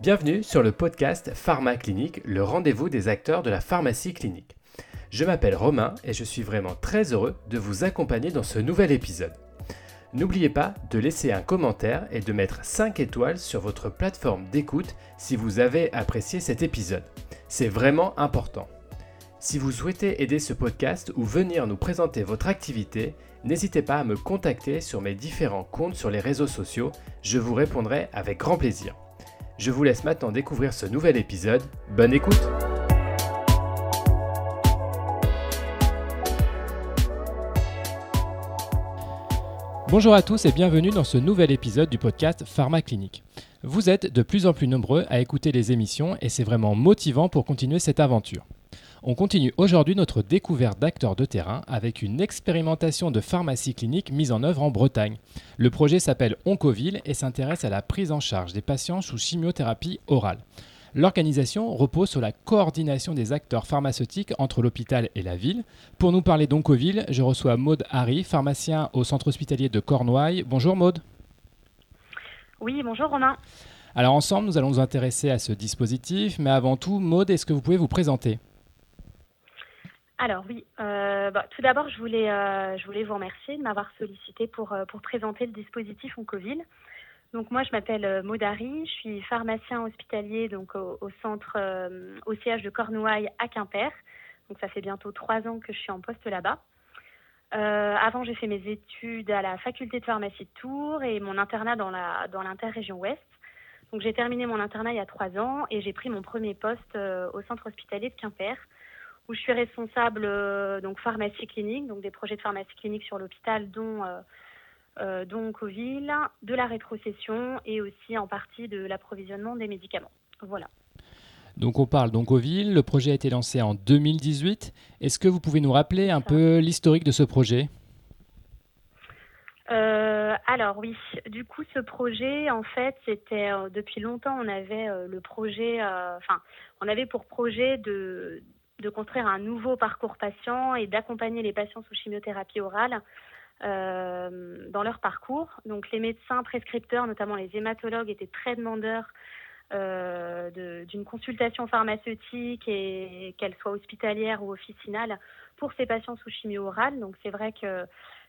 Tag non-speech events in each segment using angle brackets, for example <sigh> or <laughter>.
Bienvenue sur le podcast Pharma Clinique, le rendez-vous des acteurs de la pharmacie clinique. Je m'appelle Romain et je suis vraiment très heureux de vous accompagner dans ce nouvel épisode. N'oubliez pas de laisser un commentaire et de mettre 5 étoiles sur votre plateforme d'écoute si vous avez apprécié cet épisode. C'est vraiment important. Si vous souhaitez aider ce podcast ou venir nous présenter votre activité, n'hésitez pas à me contacter sur mes différents comptes sur les réseaux sociaux, je vous répondrai avec grand plaisir. Je vous laisse maintenant découvrir ce nouvel épisode. Bonne écoute Bonjour à tous et bienvenue dans ce nouvel épisode du podcast Pharma Clinique. Vous êtes de plus en plus nombreux à écouter les émissions et c'est vraiment motivant pour continuer cette aventure. On continue aujourd'hui notre découverte d'acteurs de terrain avec une expérimentation de pharmacie clinique mise en œuvre en Bretagne. Le projet s'appelle Oncoville et s'intéresse à la prise en charge des patients sous chimiothérapie orale. L'organisation repose sur la coordination des acteurs pharmaceutiques entre l'hôpital et la ville. Pour nous parler d'Oncoville, je reçois Maude Harry, pharmacien au centre hospitalier de Cornouailles. Bonjour Maude. Oui, bonjour Romain. Alors ensemble, nous allons nous intéresser à ce dispositif, mais avant tout, Maude, est-ce que vous pouvez vous présenter? Alors oui, euh, bah, tout d'abord, je voulais, euh, je voulais vous remercier de m'avoir sollicité pour, euh, pour présenter le dispositif Oncoville. Donc moi, je m'appelle Maudary, je suis pharmacien hospitalier donc au, centre, au siège de Cornouailles à Quimper. Donc ça fait bientôt trois ans que je suis en poste là-bas. avant, j'ai fait mes études à la faculté de pharmacie de Tours et mon internat dans la dans l'interrégion Ouest. Donc j'ai terminé mon internat il y a trois ans et j'ai pris mon premier poste au centre hospitalier de Quimper où je suis responsable euh, donc pharmacie clinique, donc des projets de pharmacie clinique sur l'hôpital, dont euh, euh, de la rétrocession et aussi en partie de l'approvisionnement des médicaments. Voilà. Donc on parle d'Oncoville, le projet a été lancé en 2018. Est-ce que vous pouvez nous rappeler un peu l'historique de ce projet? Alors oui, du coup ce projet en fait c'était depuis longtemps on avait le projet, enfin on avait pour projet de, de construire un nouveau parcours patient et d'accompagner les patients sous chimiothérapie orale euh, dans leur parcours. Donc les médecins prescripteurs, notamment les hématologues, étaient très demandeurs euh, d'une consultation pharmaceutique et qu'elle soit hospitalière ou officinale pour ces patients sous chimio orale. Donc c'est vrai que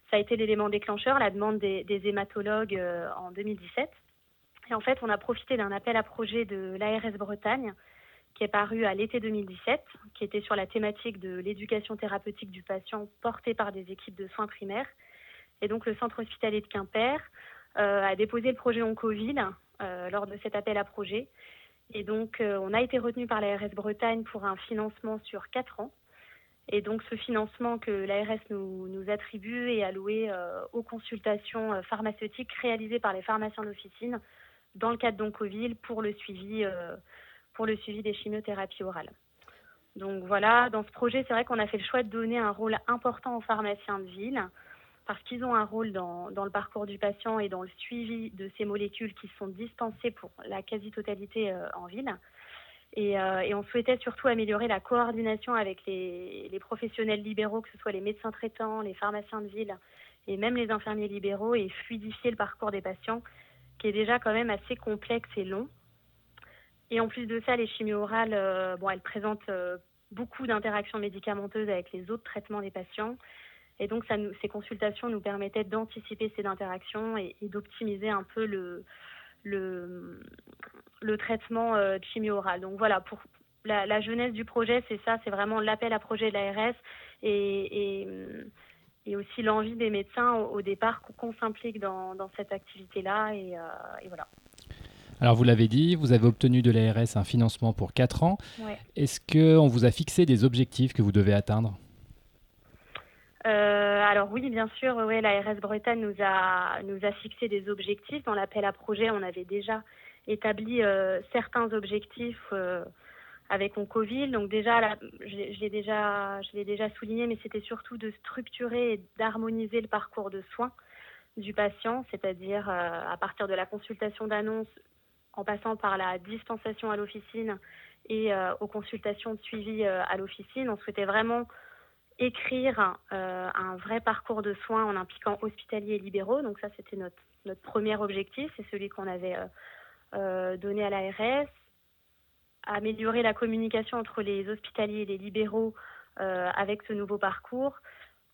ça a été l'élément déclencheur, la demande des, hématologues euh, en 2017. Et en fait, on a profité d'un appel à projet de l'ARS Bretagne qui est paru à l'été 2017, qui était sur la thématique de l'éducation thérapeutique du patient portée par des équipes de soins primaires. Et donc le centre hospitalier de Quimper euh, a déposé le projet Oncoville euh, lors de cet appel à projet. Et donc euh, on a été retenu par l'ARS Bretagne pour un financement sur quatre ans. Et donc ce financement que l'ARS nous, nous, attribue est alloué aux consultations pharmaceutiques réalisées par les pharmaciens d'officine dans le cadre d'Oncoville pour le suivi pour le suivi des chimiothérapies orales. Donc voilà, dans ce projet, c'est vrai qu'on a fait le choix de donner un rôle important aux pharmaciens de ville parce qu'ils ont un rôle dans, le parcours du patient et dans le suivi de ces molécules qui sont dispensées pour la quasi-totalité euh, en ville. Et, euh, et, on souhaitait surtout améliorer la coordination avec les, professionnels libéraux, que ce soit les médecins traitants, les pharmaciens de ville et même les infirmiers libéraux, et fluidifier le parcours des patients, qui est déjà quand même assez complexe et long. Et en plus de ça, les chimio orales, euh, bon, elles présentent euh, beaucoup d'interactions médicamenteuses avec les autres traitements des patients. Et donc, ces consultations nous permettaient d'anticiper ces interactions et, d'optimiser un peu le, traitement euh, de chimio orale. Donc voilà, pour la, la jeunesse du projet, c'est ça, c'est vraiment l'appel à projet de l'ARS et, aussi l'envie des médecins au, départ qu'on s'implique dans, cette activité-là. Et voilà. Alors vous l'avez dit, vous avez obtenu de l'ARS un financement pour 4 ans. Est-ce qu'on vous a fixé des objectifs que vous devez atteindre? Euh, alors oui, bien sûr, ouais, l'ARS Bretagne nous a, nous a fixé des objectifs. Dans l'appel à projet, on avait déjà établi euh, certains objectifs euh, avec Oncoville. Donc déjà, je, l'ai déjà, je l'ai déjà souligné, mais c'était surtout de structurer et d'harmoniser le parcours de soins du patient, c'est-à-dire à partir de la consultation d'annonce en passant par la dispensation à l'officine et euh, aux consultations de suivi euh, à l'officine. On souhaitait vraiment écrire un vrai parcours de soins en impliquant hospitaliers et libéraux. Donc ça, c'était notre, notre premier objectif, c'est celui qu'on avait donné à l'ARS. Améliorer la communication entre les hospitaliers et les libéraux avec ce nouveau parcours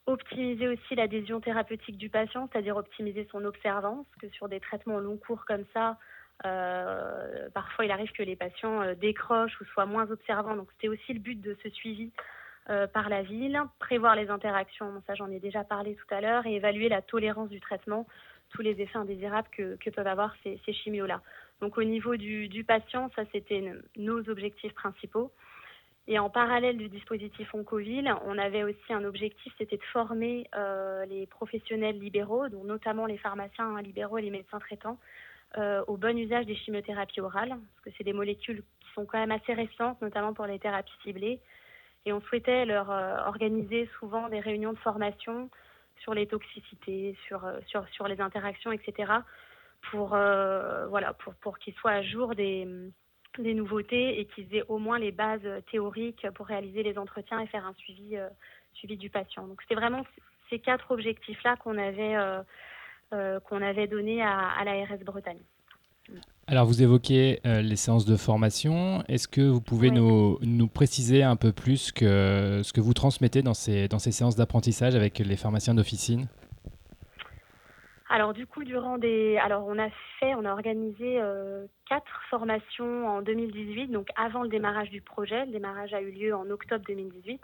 optimiser aussi l'adhésion thérapeutique du patient, c'est-à-dire optimiser son observance, que sur des traitements long cours comme ça, euh, parfois il arrive que les patients euh, décrochent ou soient moins observants. Donc c'était aussi le but de ce suivi euh, par la ville, prévoir les interactions, ça j'en ai déjà parlé tout à l'heure, et évaluer la tolérance du traitement, tous les effets indésirables que, peuvent avoir ces, ces chimios-là. Donc au niveau du, patient, ça c'était nos objectifs principaux. Et en parallèle du dispositif Oncoville, on avait aussi un objectif, c'était de former les professionnels libéraux, dont notamment les pharmaciens hein, libéraux et les médecins traitants, euh, au bon usage des chimiothérapies orales, parce que c'est des molécules qui sont quand même assez récentes, notamment pour les thérapies ciblées. Et on souhaitait leur euh, organiser souvent des réunions de formation sur les toxicités, sur, sur, sur les interactions, etc., pour, voilà, pour, pour qu'ils soient à jour des des nouveautés et qu'ils aient au moins les bases théoriques pour réaliser les entretiens et faire un suivi, euh, suivi du patient. Donc c'était vraiment ces quatre objectifs-là qu'on avait, euh, euh, qu'on avait donné à, à l'ARS Bretagne. Alors vous évoquez les séances de formation. Est-ce que vous pouvez nous, nous, préciser un peu plus que ce que vous transmettez dans ces, dans ces séances d'apprentissage avec les pharmaciens d'officine? Alors du coup, durant des, alors on a fait, on a organisé euh, quatre formations en 2018, donc avant le démarrage du projet. Le démarrage a eu lieu en octobre 2018.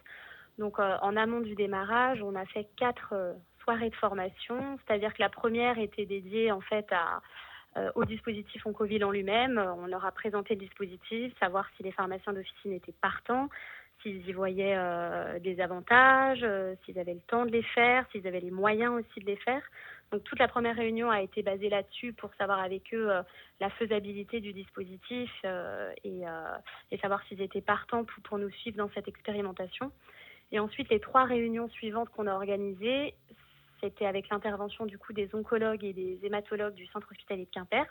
Donc euh, en amont du démarrage, on a fait quatre euh, soirées de formation, c'est-à-dire que la première était dédiée en fait à au dispositif Oncoville en lui-même. On leur a présenté le dispositif, savoir si les pharmaciens d'officine étaient partants, s'ils y voyaient des avantages, s'ils avaient le temps de les faire, s'ils avaient les moyens aussi de les faire. Donc toute la première réunion a été basée là-dessus pour savoir avec eux euh, la faisabilité du dispositif euh, euh, et, savoir s'ils étaient partants pour, nous suivre dans cette expérimentation. Et ensuite, les trois réunions suivantes qu'on a organisées, c'était avec l'intervention du coup des oncologues et des hématologues du centre hospitalier de Quimper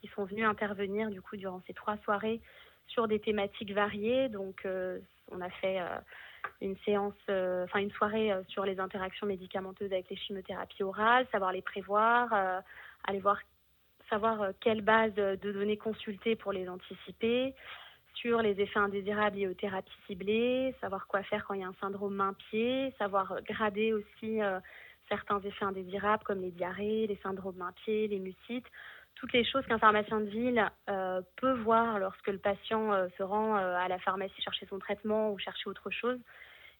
qui sont venus intervenir du coup durant ces trois soirées sur des thématiques variées. Donc, on a fait une séance, euh, enfin une soirée euh, sur les interactions médicamenteuses avec les chimiothérapies orales, savoir les prévoir, euh, aller voir, savoir quelle base de données consulter pour les anticiper, sur les effets indésirables liés aux thérapies ciblées, savoir quoi faire quand il y a un syndrome main-pied, savoir grader aussi certains effets indésirables comme les diarrhées, les syndromes main-pied, les mucites, toutes les choses qu'un pharmacien de ville peut voir lorsque le patient se rend à la pharmacie chercher son traitement ou chercher autre chose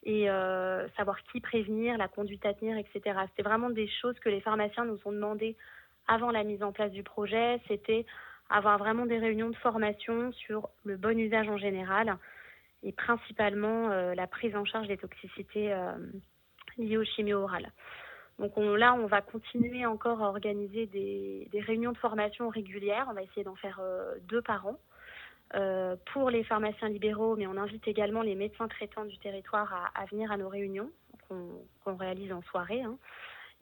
et euh, savoir qui prévenir, la conduite à tenir, etc. C'était vraiment des choses que les pharmaciens nous ont demandé avant la mise en place du projet. C'était avoir vraiment des réunions de formation sur le bon usage en général et principalement euh, la prise en charge des toxicités euh, liées aux chimio orales. Donc là, on va continuer encore à organiser des, réunions de formation régulières. On va essayer d'en faire deux par an. Euh, pour les pharmaciens libéraux, mais on invite également les médecins traitants du territoire à, venir à nos réunions qu'on réalise en soirée, hein.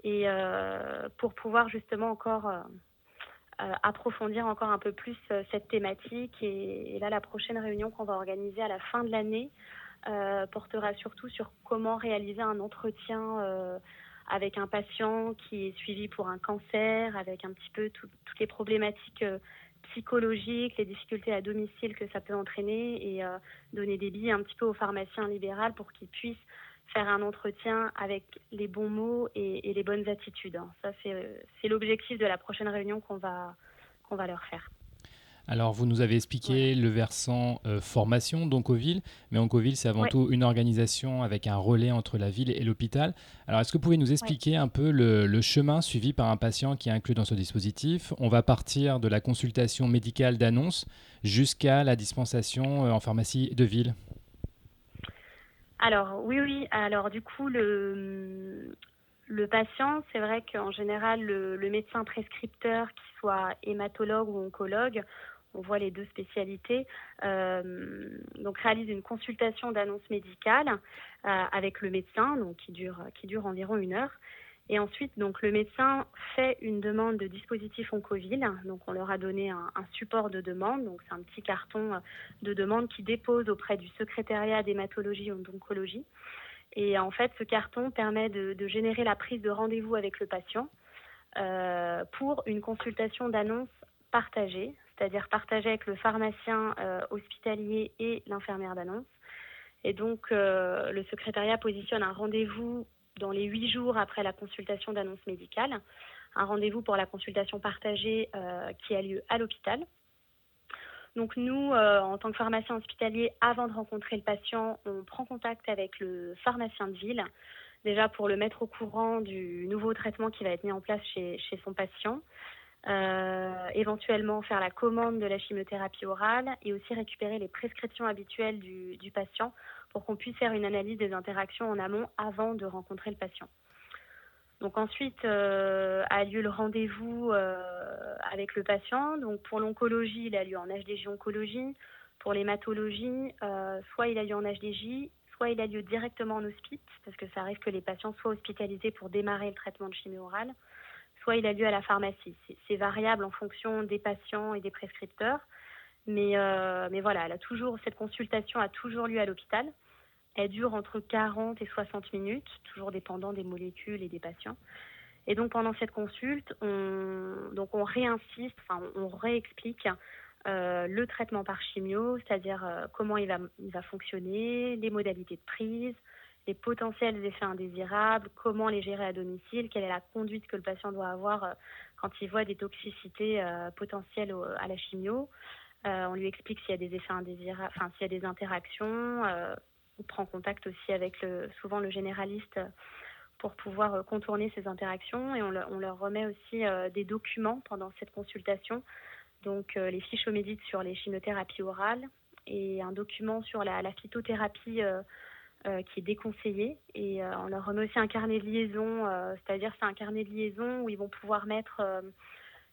et euh, pour pouvoir justement encore euh, approfondir encore un peu plus cette thématique. Et, là, la prochaine réunion qu'on va organiser à la fin de l'année portera surtout sur comment réaliser un entretien avec un patient qui est suivi pour un cancer, avec un petit peu toutes les problématiques psychologiques, les difficultés à domicile que ça peut entraîner et euh, donner des billes un petit peu aux pharmaciens libéraux pour qu'ils puissent faire un entretien avec les bons mots et, les bonnes attitudes. Ça, c'est l'objectif de la prochaine réunion qu'on va, qu'on va leur faire. Alors, vous nous avez expliqué le versant euh, formation d'Oncoville, mais Oncoville, c'est avant tout une organisation avec un relais entre la ville et l'hôpital. Alors, est-ce que vous pouvez nous expliquer un peu le, chemin suivi par un patient qui est inclus dans ce dispositif? On va partir de la consultation médicale d'annonce jusqu'à la dispensation euh, en pharmacie de ville? Alors, oui, oui. Alors, du coup, le, le patient, c'est vrai qu'en général, le, médecin prescripteur, qu'il soit hématologue ou oncologue, on voit les deux spécialités, euh, donc réalise une consultation d'annonce médicale euh, avec le médecin, donc qui dure, qui dure environ une heure. Et ensuite, donc le médecin fait une demande de dispositif Oncoville. Donc on leur a donné un, support de demande. Donc c'est un petit carton de demande qui dépose auprès du secrétariat d'hématologie ou d'oncologie. Et en fait, ce carton permet de, générer la prise de rendez-vous avec le patient euh, pour une consultation d'annonce partagée, c'est-à-dire partagée avec le pharmacien euh, hospitalier et l'infirmière d'annonce. Et donc, euh, le secrétariat positionne un rendez-vous dans les huit jours après la consultation d'annonce médicale, un rendez-vous pour la consultation partagée qui a lieu à l'hôpital. Donc nous, euh, en tant que pharmacien hospitalier, avant de rencontrer le patient, on prend contact avec le pharmacien de ville, déjà pour le mettre au courant du nouveau traitement qui va être mis en place chez, son patient. Euh, éventuellement faire la commande de la chimiothérapie orale et aussi récupérer les prescriptions habituelles du, du patient pour qu'on puisse faire une analyse des interactions en amont avant de rencontrer le patient. Donc ensuite euh, a lieu le rendez-vous euh, avec le patient. Donc pour l'oncologie, il a lieu en HDJ oncologie. Pour l'hématologie, euh, soit il a lieu en HDJ, soit il a lieu directement en hospice, parce que ça arrive que les patients soient hospitalisés pour démarrer le traitement de chimio orale, soit il a lieu à la pharmacie. C'est variable en fonction des patients et des prescripteurs. Mais, mais voilà, elle a toujours, cette consultation a toujours lieu à l'hôpital. Elle dure entre 40 et 60 minutes, toujours dépendant des molécules et des patients. Et donc pendant cette consulte, on, donc on réinsiste, enfin on réexplique euh, le traitement par chimio, c'est-à-dire euh, comment il va, il va fonctionner, les modalités de prise, les potentiels effets indésirables, comment les gérer à domicile, quelle est la conduite que le patient doit avoir euh, quand il voit des toxicités potentielles à la chimio. on lui explique s'il y a des effets indésirables, enfin s'il y a des interactions, on prend contact aussi avec le, souvent le généraliste pour pouvoir euh, contourner ces interactions et on, leur remet aussi euh, des documents pendant cette consultation, donc euh, les fiches médites sur les chimiothérapies orales et un document sur la, phytothérapie qui est déconseillée et on leur remet aussi un carnet de liaison, c'est-à-dire c'est un carnet de liaison où ils vont pouvoir mettre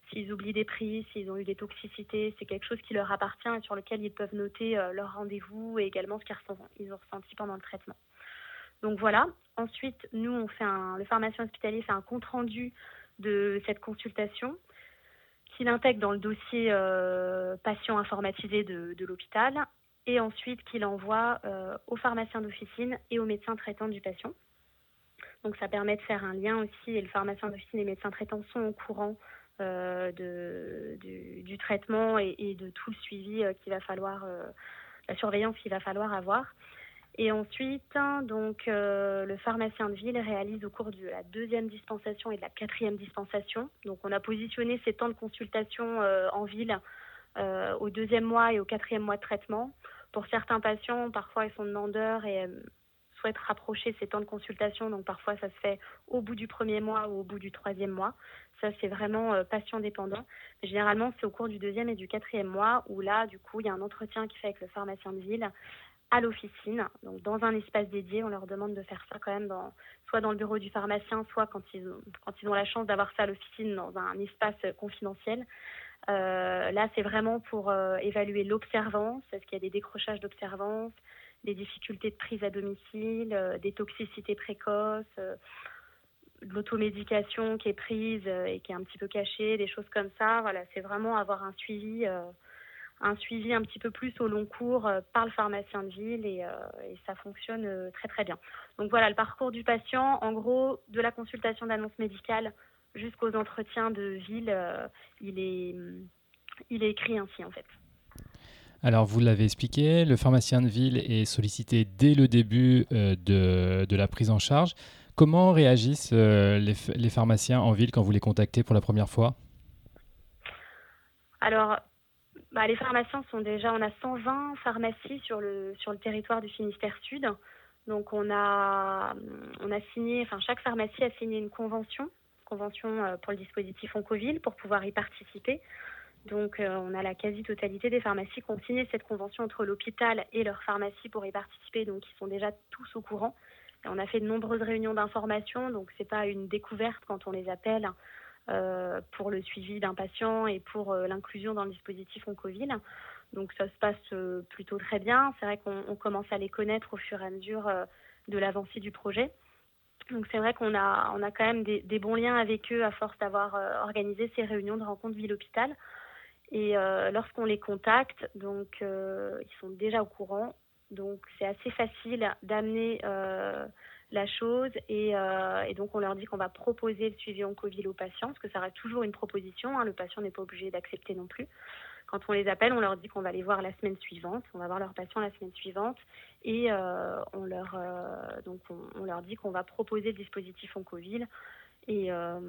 S'ils oublient des prix, s'ils ont eu des toxicités, c'est quelque chose qui leur appartient et sur lequel ils peuvent noter euh, leur rendez-vous et également ce qu'ils ont ressenti pendant le traitement. Donc voilà. Ensuite, nous, on fait un, le pharmacien hospitalier fait un compte rendu de cette consultation qu'il intègre dans le dossier euh, patient informatisé de, l'hôpital et ensuite qu'il envoie euh, au pharmacien d'officine et au médecin traitant du patient. Donc ça permet de faire un lien aussi et le pharmacien d'officine et les médecins traitants sont au courant de, du, traitement et, de tout le suivi euh, qu'il va falloir, euh, la surveillance qu'il va falloir avoir. Et ensuite, donc, le pharmacien de ville réalise au cours de la deuxième dispensation et de la quatrième dispensation. Donc, on a positionné ces temps de consultation en ville au deuxième mois et au quatrième mois de traitement. Pour certains patients, parfois, ils sont demandeurs et souhaitent rapprocher ces temps de consultation. Donc, parfois, ça se fait au bout du premier mois ou au bout du troisième mois. Ça, c'est vraiment euh, patient dépendant. généralement, c'est au cours du deuxième et du quatrième mois où là, du coup, il y a un entretien qui fait avec le pharmacien de ville à l'officine, donc dans un espace dédié. On leur demande de faire ça quand même dans, soit dans le bureau du pharmacien, soit quand ils ont, la chance d'avoir ça à l'officine dans un espace confidentiel. Euh, là, c'est vraiment pour euh, évaluer l'observance. Est-ce qu'il y a des décrochages d'observance, des difficultés de prise à domicile, des toxicités précoces de l'automédication qui est prise euh, et qui est un petit peu cachée, des choses comme ça. Voilà, c'est vraiment avoir un suivi, euh, un suivi un petit peu plus au long cours euh, par le pharmacien de ville et, et, ça fonctionne très très bien. Donc voilà, le parcours du patient, en gros, de la consultation d'annonce médicale jusqu'aux entretiens de ville, il est, il est écrit ainsi en fait. Alors, vous l'avez expliqué, le pharmacien de ville est sollicité dès le début de, de, la prise en charge. Comment réagissent euh, les, pharmaciens en ville quand vous les contactez pour la première fois? Alors, bah, les pharmaciens sont déjà, on a 120 pharmacies sur le, sur le territoire du Finistère Sud. Donc, on a, on a signé, enfin, chaque pharmacie a signé une convention, convention euh, pour le dispositif Oncoville pour pouvoir y participer. Donc, euh, on a la quasi-totalité des pharmacies qui ont signé cette convention entre l'hôpital et leur pharmacie pour y participer. Donc, ils sont déjà tous au courant. On a fait de nombreuses réunions d'information, donc c'est pas une découverte quand on les appelle euh, pour le suivi d'un patient et pour euh, l'inclusion dans le dispositif Oncoville. Donc ça se passe plutôt très bien. C'est vrai qu'on commence à les connaître au fur et à mesure de l'avancée du projet. Donc c'est vrai qu'on a, on a quand même des, bons liens avec eux à force d'avoir organisé ces réunions de rencontres ville-hôpital. Et lorsqu'on les contacte, donc ils sont déjà au courant Donc c'est assez facile d'amener la chose et, donc on leur dit qu'on va proposer le suivi en Covid aux patients, parce que ça reste toujours une proposition, hein. le patient n'est pas obligé d'accepter non plus. Quand on les appelle, on leur dit qu'on va les voir la semaine suivante, on va voir leurs patients la semaine suivante et euh, on, leur, euh, donc on, leur dit qu'on va proposer le dispositif Oncoville. Et, euh,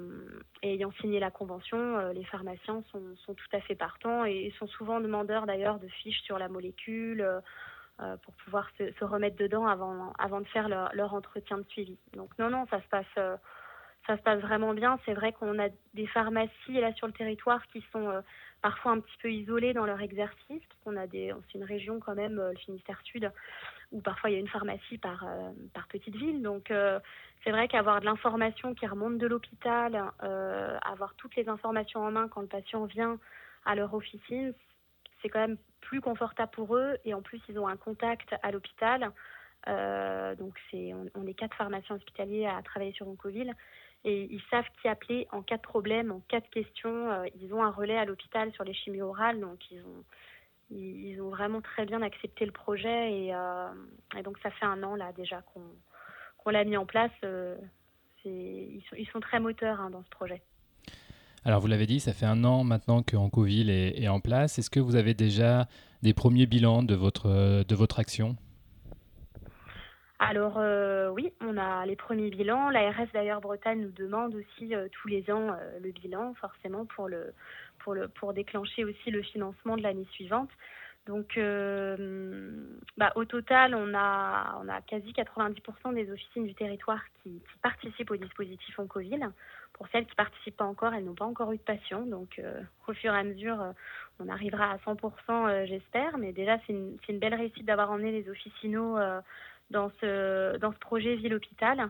et, ayant signé la convention, les pharmaciens sont, sont, tout à fait partants et sont souvent demandeurs d'ailleurs de fiches sur la molécule pour pouvoir se, remettre dedans avant, avant de faire leur, leur, entretien de suivi. Donc non, non, ça se passe ça se passe vraiment bien. C'est vrai qu'on a des pharmacies là sur le territoire qui sont euh, parfois un petit peu isolées dans leur exercice. On a des, c'est une région quand même, euh, le Finistère Sud, où parfois il y a une pharmacie par euh, par petite ville. Donc c'est vrai qu'avoir de l'information qui remonte de l'hôpital, avoir toutes les informations en main quand le patient vient à leur officine, c'est quand même plus confortable pour eux. Et en plus, ils ont un contact à l'hôpital. donc c'est, on, est quatre pharmaciens hospitaliers à travailler sur Oncoville et ils savent qui appeler en cas de problème, en cas de question. Euh, ils ont un relais à l'hôpital sur les chimios orales, donc ils ont, ils, ont vraiment très bien accepté le projet et, euh, donc ça fait un an là déjà qu'on l'a mis en place. Euh, ils, sont, très moteurs hein, dans ce projet. Alors vous l'avez dit, ça fait un an maintenant que Ancoville est, est en place. Est-ce que vous avez déjà des premiers bilans de votre, de votre action? Alors euh, oui, on a les premiers bilans. L'ARS d'ailleurs Bretagne nous demande aussi euh, tous les ans euh, le bilan, forcément pour le pour le pour déclencher aussi le financement de l'année suivante. Donc bah, au total, on a on a quasi 90% des officines du territoire qui, participent au dispositif Oncoville. Pour celles qui participent pas encore, elles n'ont pas encore eu de patients. Donc au fur et à mesure, on arrivera à 100%, j'espère. Mais déjà, c'est une, une belle réussite d'avoir emmené les officinaux dans ce, projet ville-hôpital.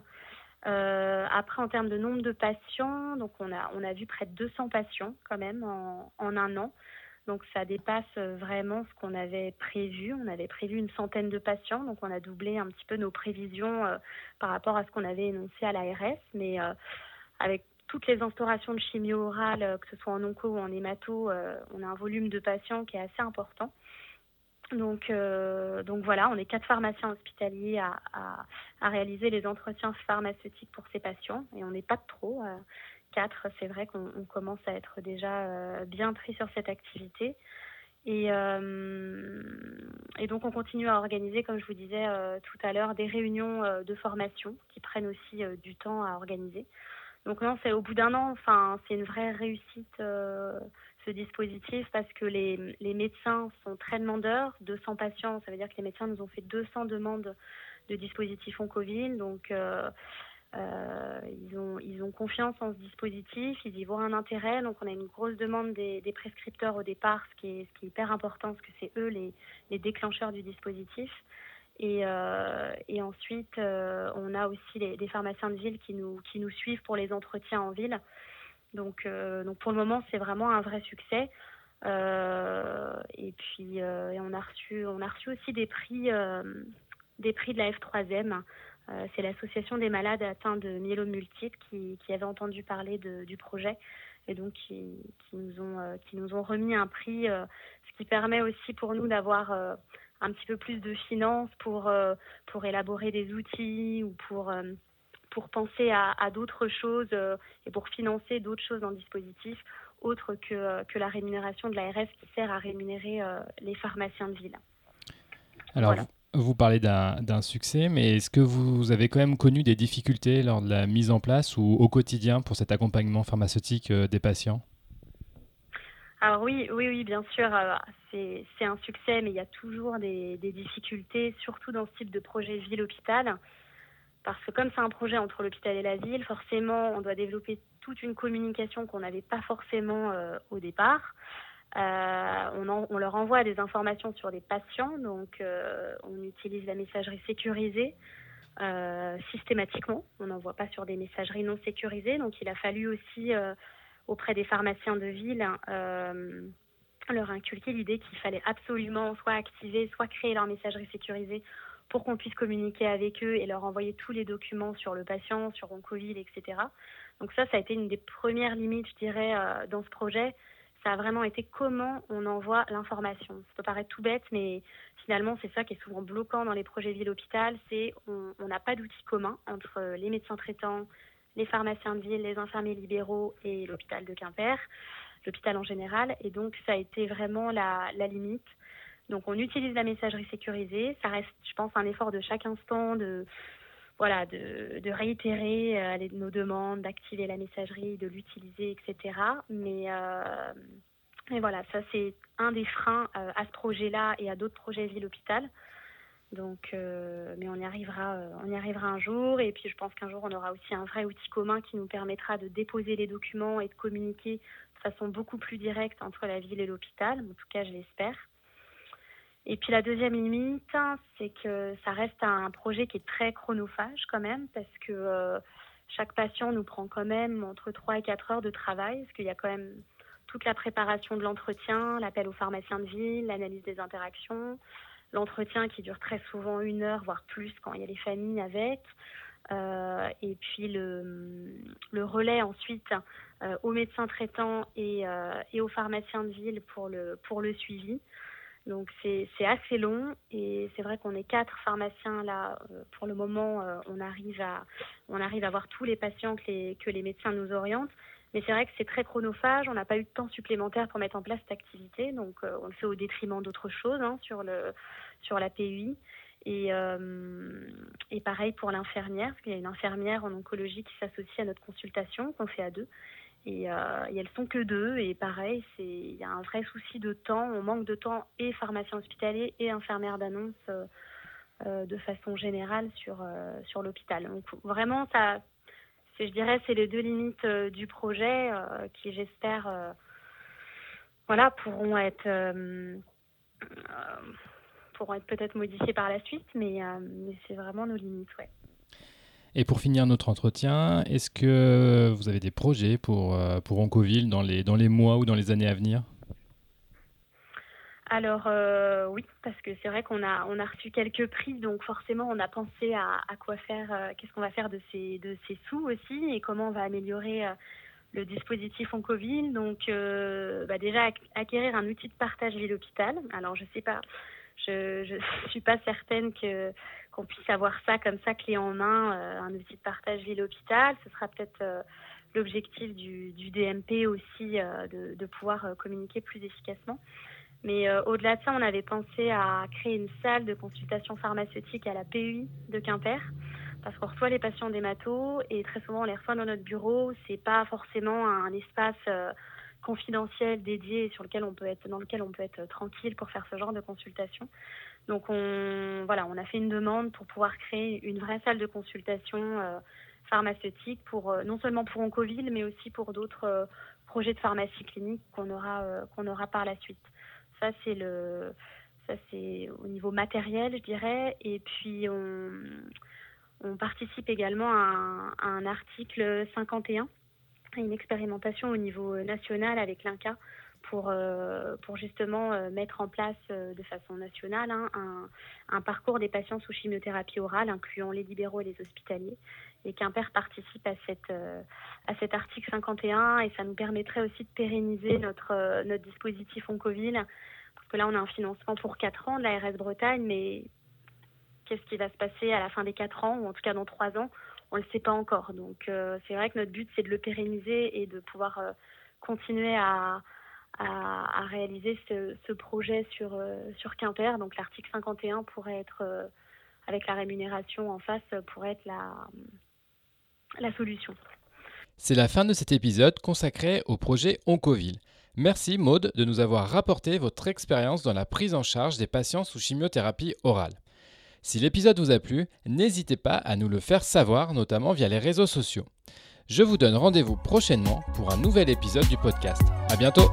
Euh, après, en termes de nombre de patients, donc on a, vu près de 200 patients quand même en, un an. Donc ça dépasse vraiment ce qu'on avait prévu. On avait prévu une centaine de patients, donc on a doublé un petit peu nos prévisions euh, par rapport à ce qu'on avait énoncé à l'ARS. Mais euh, avec toutes les instaurations de chimio orale, que ce soit en onco ou en hémato, on a un volume de patients qui est assez important. Donc, euh, donc voilà, on est quatre pharmaciens hospitaliers à, à, réaliser les entretiens pharmaceutiques pour ces patients et on n'est pas de trop. Euh, quatre, c'est vrai qu'on commence à être déjà euh, bien pris sur cette activité. Et, et, donc on continue à organiser, comme je vous disais tout à l'heure, des réunions de formation qui prennent aussi du temps à organiser. Donc non, c'est au bout d'un an, enfin, c'est une vraie réussite ce dispositif parce que les, les, médecins sont très demandeurs. 200 patients, ça veut dire que les médecins nous ont fait 200 demandes de dispositifs Oncoville. Donc, euh, euh, ils, ont, ils ont confiance en ce dispositif, ils y voient un intérêt. Donc, on a une grosse demande des, des prescripteurs au départ, ce qui est, ce qui est hyper important parce que c'est eux les, les, déclencheurs du dispositif. Et, euh, et ensuite, on a aussi les, des pharmaciens de ville qui nous, qui nous suivent pour les entretiens en ville. Donc, euh, donc pour le moment, c'est vraiment un vrai succès. Euh, et puis, euh, on a reçu, on a reçu aussi des prix, des prix de la F3M. c'est l'association des malades atteints de myélome multiple qui, avait entendu parler de, du projet et donc qui, qui, nous ont qui nous ont remis un prix, ce qui permet aussi pour nous d'avoir un petit peu plus de finances pour pour élaborer des outils ou pour pour penser à, d'autres choses euh, et pour financer d'autres choses dans le dispositif, autre que, euh, que la rémunération de l'ARS qui sert à rémunérer euh, les pharmaciens de ville. Alors, vous, parlez d'un succès, mais est-ce que vous avez quand même connu des difficultés lors de la mise en place ou au quotidien pour cet accompagnement pharmaceutique des patients? Alors oui, oui, oui, bien sûr, c'est un succès, mais il y a toujours des, des, difficultés, surtout dans ce type de projet ville-hôpital parce que comme c'est un projet entre l'hôpital et la ville, forcément, on doit développer toute une communication qu'on n'avait pas forcément euh, au départ. Euh, on, leur envoie des informations sur les patients, donc euh, on utilise la messagerie sécurisée systématiquement. On n'envoie pas sur des messageries non sécurisées, donc il a fallu aussi auprès des pharmaciens de ville leur inculquer l'idée qu'il fallait absolument soit activer, soit créer leur messagerie sécurisée pour qu'on puisse communiquer avec eux et leur envoyer tous les documents sur le patient, sur Oncoville, etc. Donc ça, ça a été une des premières limites, je dirais, euh, dans ce projet, ça a vraiment été comment on envoie l'information. Ça peut paraître tout bête, mais finalement, c'est ça qui est souvent bloquant dans les projets ville-hôpital, c'est on n'a pas d'outils communs entre les médecins traitants, les pharmaciens de ville, les infirmiers libéraux et l'hôpital de Quimper, l'hôpital en général. Et donc, ça a été vraiment la limite. Donc, on utilise la messagerie sécurisée. Ça reste, je pense, un effort de chaque instant de voilà, de, de réitérer euh, nos demandes, d'activer la messagerie, de l'utiliser, etc. Mais, euh, voilà, ça c'est un des freins euh, à ce projet-là et à d'autres projets ville-hôpital. Donc, mais on y arrivera, on y arrivera un jour. Et puis, je pense qu'un jour, on aura aussi un vrai outil commun qui nous permettra de déposer les documents et de communiquer de façon beaucoup plus directe entre la ville et l'hôpital. En tout cas, je l'espère. Et puis la deuxième limite, c'est que ça reste un projet qui est très chronophage quand même, parce que euh, chaque patient nous prend quand même entre 3 et 4 heures de travail, parce qu'il y a quand même toute la préparation de l'entretien, l'appel au pharmacien de ville, l'analyse des interactions, l'entretien qui dure très souvent une heure, voire plus quand il y a les familles avec. Euh, et puis le, relais ensuite euh, aux médecins traitants et, et aux pharmaciens de ville pour le, pour le suivi. Donc c'est assez long et c'est vrai qu'on est quatre pharmaciens là. Euh, pour le moment, euh, on arrive à on arrive à voir tous les patients que les, que les médecins nous orientent. Mais c'est vrai que c'est très chronophage. On n'a pas eu de temps supplémentaire pour mettre en place cette activité, donc euh, on le fait au détriment d'autres choses hein, sur le sur la PUI. Et, et pareil pour l'infirmière, parce qu'il y a une infirmière en oncologie qui s'associe à notre consultation qu'on fait à deux. Et, euh, et, elles sont que deux. Et pareil, il y a un vrai souci de temps. On manque de temps et pharmacien hospitalier et infirmière d'annonce euh, euh de façon générale sur euh, sur l'hôpital. Donc vraiment, ça, je dirais, c'est les deux limites euh, du projet qui, j'espère, voilà, pourront être pourront être peut-être modifiées par la suite, mais, mais c'est vraiment nos limites, ouais. Et pour finir notre entretien, est-ce que vous avez des projets pour, euh, pour Oncoville dans les, dans les mois ou dans les années à venir? Alors euh, oui, parce que c'est vrai qu'on a on a reçu quelques prix, donc forcément on a pensé à, à quoi faire, euh, qu'est-ce qu'on va faire de ces de ces sous aussi et comment on va améliorer le dispositif Oncoville. Donc bah déjà acquérir un outil de partage ville-hôpital. Alors je sais pas, je je <laughs> suis pas certaine que qu'on puisse avoir ça comme ça clé en main, euh, un outil de partage ville-hôpital. Ce sera peut-être euh, l'objectif du, DMP aussi euh, de, de, pouvoir communiquer plus efficacement. Mais au-delà de ça, on avait pensé à créer une salle de consultation pharmaceutique à la PUI de Quimper parce qu'on reçoit les patients d'hémato et très souvent on les reçoit dans notre bureau. C'est pas forcément un espace confidentiel dédié sur lequel on peut être dans lequel on peut être tranquille pour faire ce genre de consultation. Donc on, voilà, on a fait une demande pour pouvoir créer une vraie salle de consultation euh, pharmaceutique pour euh, non seulement pour Oncoville, mais aussi pour d'autres euh, projets de pharmacie clinique qu'on aura aura par la suite. Ça c'est le ça c'est au niveau matériel, je dirais. Et puis on, participe également à un article 51, une expérimentation au niveau national avec l'INCA pour, euh, pour justement euh, mettre en place euh, de façon nationale hein, un, parcours des patients sous chimiothérapie orale, incluant les libéraux et les hospitaliers. Et Quimper participe à cet article 51 et ça nous permettrait aussi de pérenniser notre, notre dispositif Oncoville. Parce que là, on a un financement pour 4 ans de la RS Bretagne, mais qu'est-ce qui va se passer à la fin des 4 ans, ou en tout cas dans 3 ans On ne le sait pas encore. Donc c'est vrai que notre but, c'est de le pérenniser et de pouvoir continuer à, à, réaliser ce, projet sur, euh, sur Quimper. Donc l'article 51 pourrait être, euh, avec la rémunération en face, pourrait être la, la solution. C'est la fin de cet épisode consacré au projet Oncoville. Merci Maude de nous avoir rapporté votre expérience dans la prise en charge des patients sous chimiothérapie orale. Si l'épisode vous a plu, n'hésitez pas à nous le faire savoir, notamment via les réseaux sociaux. Je vous donne rendez-vous prochainement pour un nouvel épisode du podcast. À bientôt!